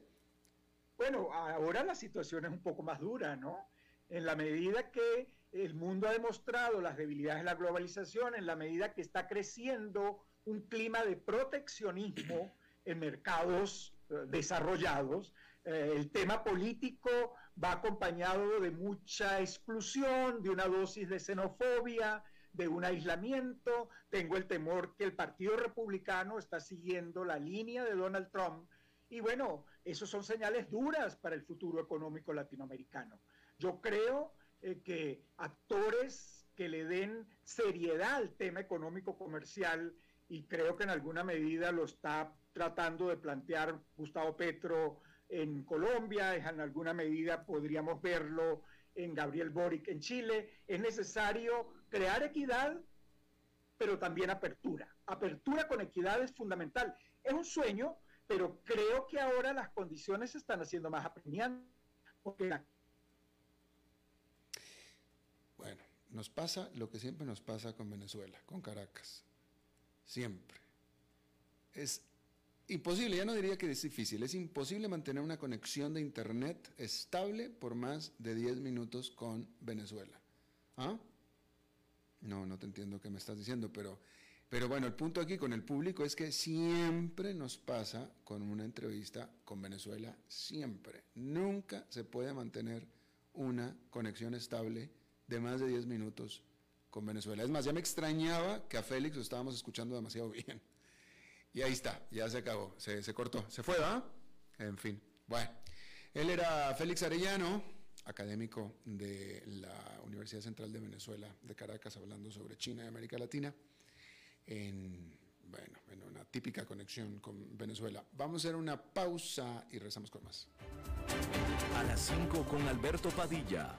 Bueno, ahora la situación es un poco más dura, ¿no? En la medida que el mundo ha demostrado las debilidades de la globalización en la medida que está creciendo un clima de proteccionismo en mercados eh, desarrollados. Eh, el tema político va acompañado de mucha exclusión, de una dosis de xenofobia, de un aislamiento. Tengo el temor que el Partido Republicano está siguiendo la línea de Donald Trump. Y bueno, esos son señales duras para el futuro económico latinoamericano. Yo creo eh, que actores que le den seriedad al tema económico comercial y creo que en alguna medida lo está tratando de plantear Gustavo Petro en Colombia, en alguna medida podríamos verlo en Gabriel Boric en Chile. Es necesario crear equidad, pero también apertura. Apertura con equidad es fundamental. Es un sueño, pero creo que ahora las condiciones se están haciendo más apremiantes, porque nos pasa lo que siempre nos pasa con Venezuela, con Caracas. Siempre. Es imposible, ya no diría que es difícil, es imposible mantener una conexión de Internet estable por más de 10 minutos con Venezuela. ¿Ah? No, no te entiendo qué me estás diciendo, pero, pero bueno, el punto aquí con el público es que siempre nos pasa con una entrevista con Venezuela, siempre. Nunca se puede mantener una conexión estable de más de 10 minutos con Venezuela. Es más, ya me extrañaba que a Félix lo estábamos escuchando demasiado bien. Y ahí está, ya se acabó, se, cortó, se fue, ¿va? En fin, bueno. Él era Félix Arellano, académico de la Universidad Central de Venezuela de Caracas, hablando sobre China y América Latina, en, bueno, en una típica conexión con Venezuela. Vamos a hacer una pausa y rezamos con más. A las 5 con Alberto Padilla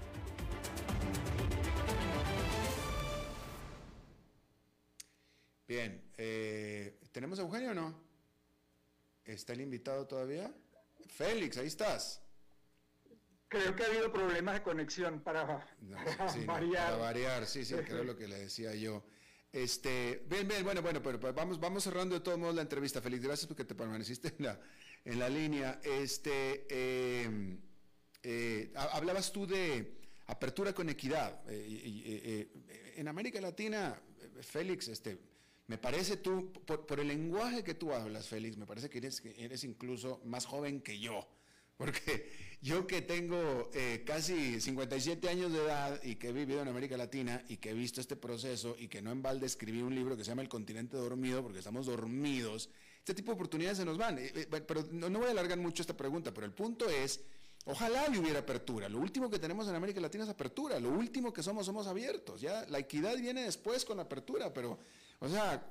Bien, eh, ¿tenemos a Eugenio o no? ¿Está el invitado todavía? Félix, ahí estás. Creo que ha habido problemas de conexión para, variar. para variar, sí, sí, era lo que le decía yo. Este, bien, bien, bueno, bueno, pero, vamos, vamos cerrando de todos modos la entrevista. Félix, gracias porque te permaneciste en la, en la línea. Este, em, eh, hablabas tú de apertura con equidad. Eh, en América Latina, Félix, este, me parece tú, por, el lenguaje que tú hablas, Félix, me parece que eres, incluso más joven que yo. Porque yo que tengo eh, casi 57 años de edad y que he vivido en América Latina y que he visto este proceso y que no en balde escribí un libro que se llama El continente dormido porque estamos dormidos, este tipo de oportunidades se nos van. Eh, eh, pero no, no voy a alargar mucho esta pregunta, pero el punto es, ojalá hubiera apertura. Lo último que tenemos en América Latina es apertura. Lo último que somos, somos abiertos. Ya la equidad viene después con la apertura, pero o sea,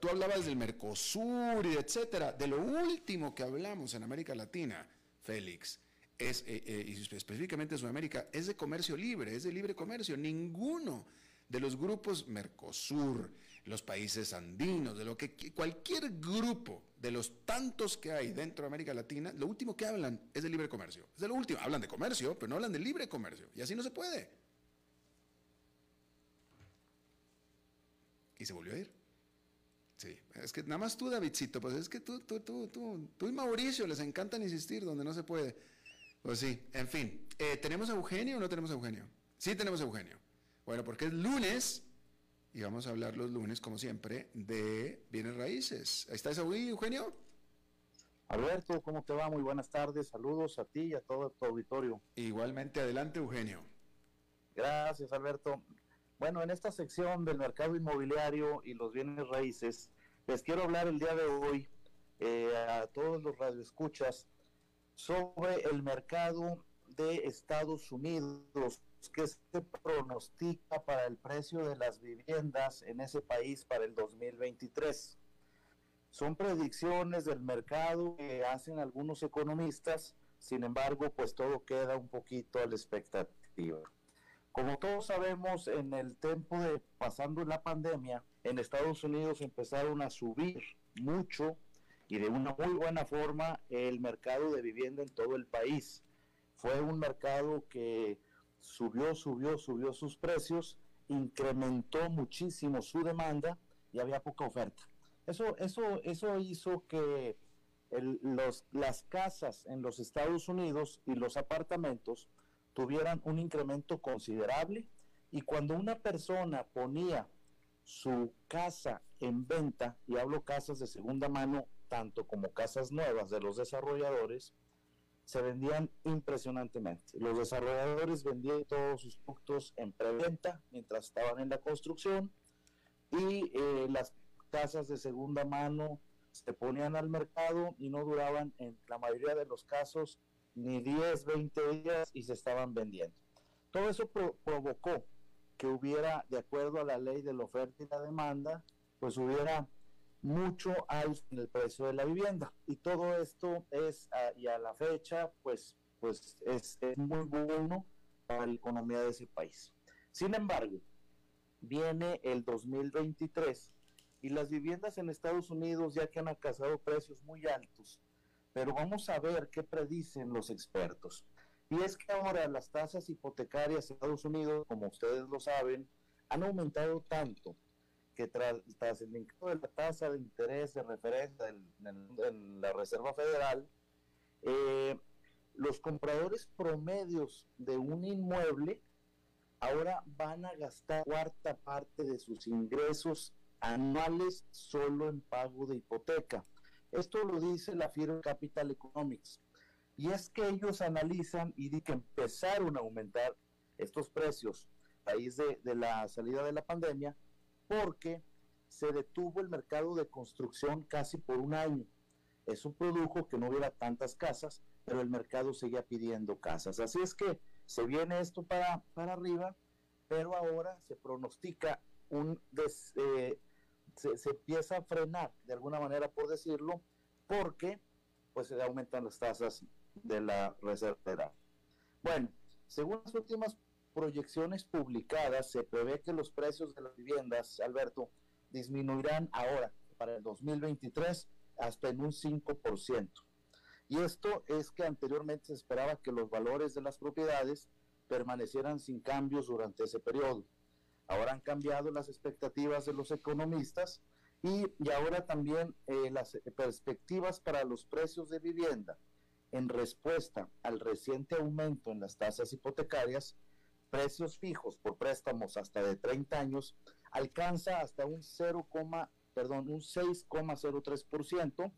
tú hablabas del Mercosur y etcétera. De lo último que hablamos en América Latina, Félix, eh, eh, y específicamente en Sudamérica, es de comercio libre, es de libre comercio. Ninguno de los grupos Mercosur, los países andinos, de lo que cualquier grupo de los tantos que hay dentro de América Latina, lo último que hablan es de libre comercio. Es de lo último. Hablan de comercio, pero no hablan de libre comercio. Y así no se puede. y se volvió a ir. Sí, es que nada más tú, Davidcito, pues es que tú, tú, tú, tú, tú y Mauricio les encantan insistir donde no se puede. Pues sí, en fin. Eh, ¿Tenemos a Eugenio o no tenemos a Eugenio? Sí tenemos a Eugenio. Bueno, porque es lunes y vamos a hablar los lunes, como siempre, de bienes raíces. ¿Ahí ¿Estás ahí, Eugenio? Alberto, ¿cómo te va? Muy buenas tardes. Saludos a ti y a todo tu auditorio. Igualmente, adelante, Eugenio. Gracias, Alberto. Bueno, en esta sección del mercado inmobiliario y los bienes raíces, les quiero hablar el día de hoy eh, a todos los radioescuchas sobre el mercado de Estados Unidos, que se pronostica para el precio de las viviendas en ese país para el 2023. Son predicciones del mercado que hacen algunos economistas, sin embargo, pues todo queda un poquito a la expectativa. Como todos sabemos, en el tiempo de pasando la pandemia, en Estados Unidos empezaron a subir mucho y de una muy buena forma el mercado de vivienda en todo el país. Fue un mercado que subió, subió, subió sus precios, incrementó muchísimo su demanda y había poca oferta. Eso, eso, eso hizo que los, las casas en los Estados Unidos y los apartamentos tuvieran un incremento considerable y cuando una persona ponía su casa en venta, y hablo casas de segunda mano, tanto como casas nuevas de los desarrolladores, se vendían impresionantemente. Los desarrolladores vendían todos sus productos en preventa mientras estaban en la construcción y eh, las casas de segunda mano se ponían al mercado y no duraban en la mayoría de los casos ni 10, 20 días y se estaban vendiendo. Todo eso provocó que hubiera, de acuerdo a la ley de la oferta y la demanda, pues hubiera mucho alto en el precio de la vivienda. Y todo esto es, y a la fecha, pues, pues es, es muy bueno para la economía de ese país. Sin embargo, viene el 2023 y las viviendas en Estados Unidos ya que han alcanzado precios muy altos, pero vamos a ver qué predicen los expertos. Y es que ahora las tasas hipotecarias en Estados Unidos, como ustedes lo saben, han aumentado tanto que tras, el incremento de la tasa de interés de referencia en, la Reserva Federal, eh, los compradores promedios de un inmueble ahora van a gastar cuarta parte de sus ingresos anuales solo en pago de hipoteca. Esto lo dice la firma Capital Economics. Y es que ellos analizan y dicen que empezaron a aumentar estos precios a raíz de, de la salida de la pandemia porque se detuvo el mercado de construcción casi por un año. Eso produjo que no hubiera tantas casas, pero el mercado seguía pidiendo casas. Así es que se viene esto para, para arriba, pero ahora se pronostica un eh, se, se, empieza a frenar de alguna manera por decirlo porque pues se aumentan las tasas de la Reserva. Bueno, según las últimas proyecciones publicadas, se prevé que los precios de las viviendas, Alberto, disminuirán ahora, para el 2023, hasta en un 5%. Y esto es que anteriormente se esperaba que los valores de las propiedades permanecieran sin cambios durante ese periodo. Ahora han cambiado las expectativas de los economistas y, y ahora también eh, las perspectivas para los precios de vivienda en respuesta al reciente aumento en las tasas hipotecarias, precios fijos por préstamos hasta de 30 años alcanza hasta un 0, perdón, un 6,03%,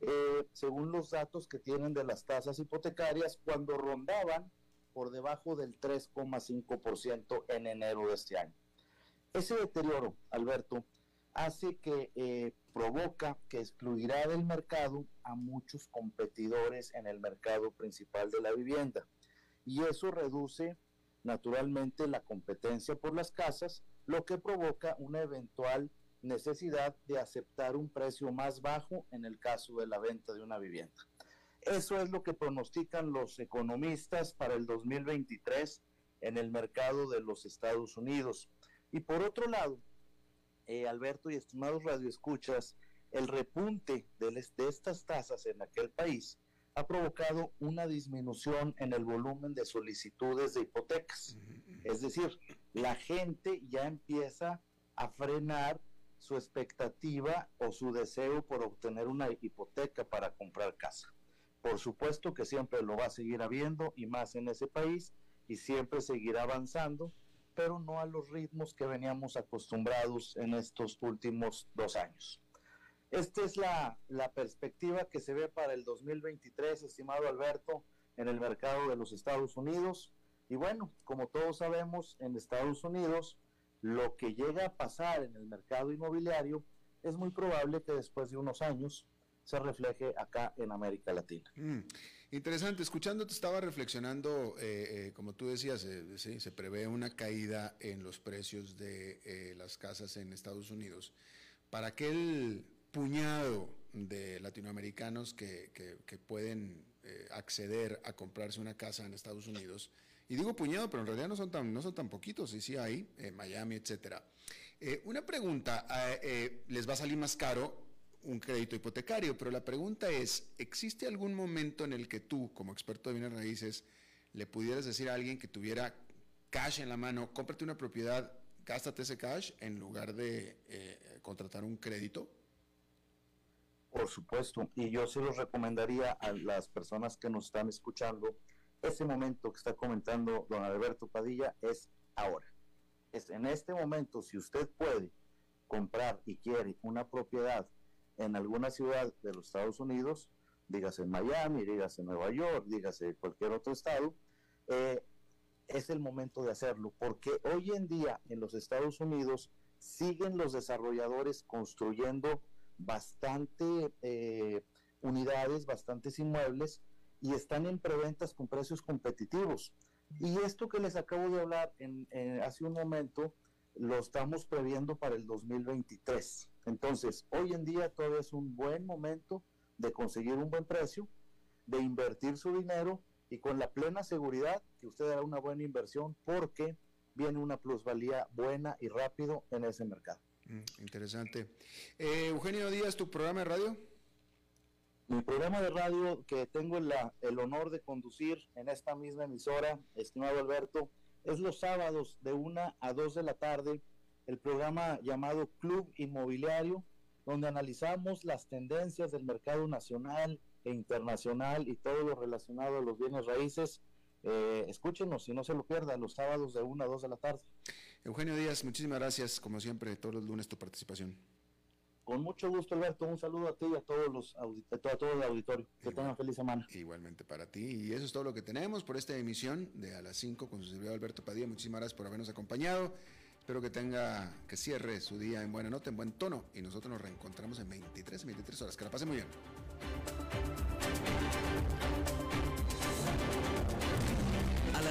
eh, según los datos que tienen de las tasas hipotecarias cuando rondaban por debajo del 3,5% en enero de este año. Ese deterioro, Alberto, hace que eh, provoca que excluirá del mercado a muchos competidores en el mercado principal de la vivienda. Y eso reduce naturalmente la competencia por las casas, lo que provoca una eventual necesidad de aceptar un precio más bajo en el caso de la venta de una vivienda. Eso es lo que pronostican los economistas para el 2023 en el mercado de los Estados Unidos. Y por otro lado, eh, Alberto y estimados radioescuchas, el repunte de, de estas tasas en aquel país ha provocado una disminución en el volumen de solicitudes de hipotecas. Es decir, la gente ya empieza a frenar su expectativa o su deseo por obtener una hipoteca para comprar casa. Por supuesto que siempre lo va a seguir habiendo y más en ese país y siempre seguirá avanzando, pero no a los ritmos que veníamos acostumbrados en estos últimos dos años. Esta es la, perspectiva que se ve para el 2023, estimado Alberto, en el mercado de los Estados Unidos. Y bueno, como todos sabemos, en Estados Unidos lo que llega a pasar en el mercado inmobiliario es muy probable que después de unos años se refleje acá en América Latina. Mm, interesante, escuchándote estaba reflexionando, eh, eh, como tú decías, eh, se prevé una caída en los precios de las casas en Estados Unidos. Para aquel puñado de latinoamericanos que, pueden acceder a comprarse una casa en Estados Unidos, y digo puñado, pero en realidad no son tan, no son tan poquitos, sí, sí hay, Miami, etcétera. Eh, una pregunta, eh, eh, les va a salir más caro un crédito hipotecario, pero la pregunta es, ¿existe algún momento en el que tú, como experto de bienes raíces, le pudieras decir a alguien que tuviera cash en la mano, cómprate una propiedad, gástate ese cash en lugar de contratar un crédito? Por supuesto, y yo se los recomendaría a las personas que nos están escuchando ese momento que está comentando don Alberto Padilla es ahora. Es en este momento, si usted puede comprar y quiere una propiedad en alguna ciudad de los Estados Unidos, dígase en Miami, dígase en Nueva York, dígase cualquier otro estado, eh, es el momento de hacerlo, porque hoy en día en los Estados Unidos siguen los desarrolladores construyendo bastante eh, unidades, bastantes inmuebles y están en preventas con precios competitivos. Y esto que les acabo de hablar en, hace un momento, lo estamos previendo para el 2023. Entonces, hoy en día todavía es un buen momento de conseguir un buen precio, de invertir su dinero y con la plena seguridad que usted hará una buena inversión porque viene una plusvalía buena y rápido en ese mercado. Mm, interesante. Eh, Eugenio Díaz, ¿tu programa de radio? Mi programa de radio que tengo el honor de conducir en esta misma emisora, estimado Alberto, es los sábados de una a dos de la tarde, el programa llamado Club Inmobiliario, donde analizamos las tendencias del mercado nacional e internacional y todo lo relacionado a los bienes raíces. Eh, escúchenos y no se lo pierdan los sábados de una a dos de la tarde. Eugenio Díaz, muchísimas gracias, como siempre, todos los lunes tu participación. Con mucho gusto, Alberto. Un saludo a ti y a todos los a todo el auditorio. Que tengan feliz semana. Igualmente para ti. Y eso es todo lo que tenemos por esta emisión de A las 5 con su servidor Alberto Padilla. Muchísimas gracias por habernos acompañado. Espero que tenga, que cierre su día en buena nota, en buen tono. Y nosotros nos reencontramos en 23, 23 horas. Que la pase muy bien.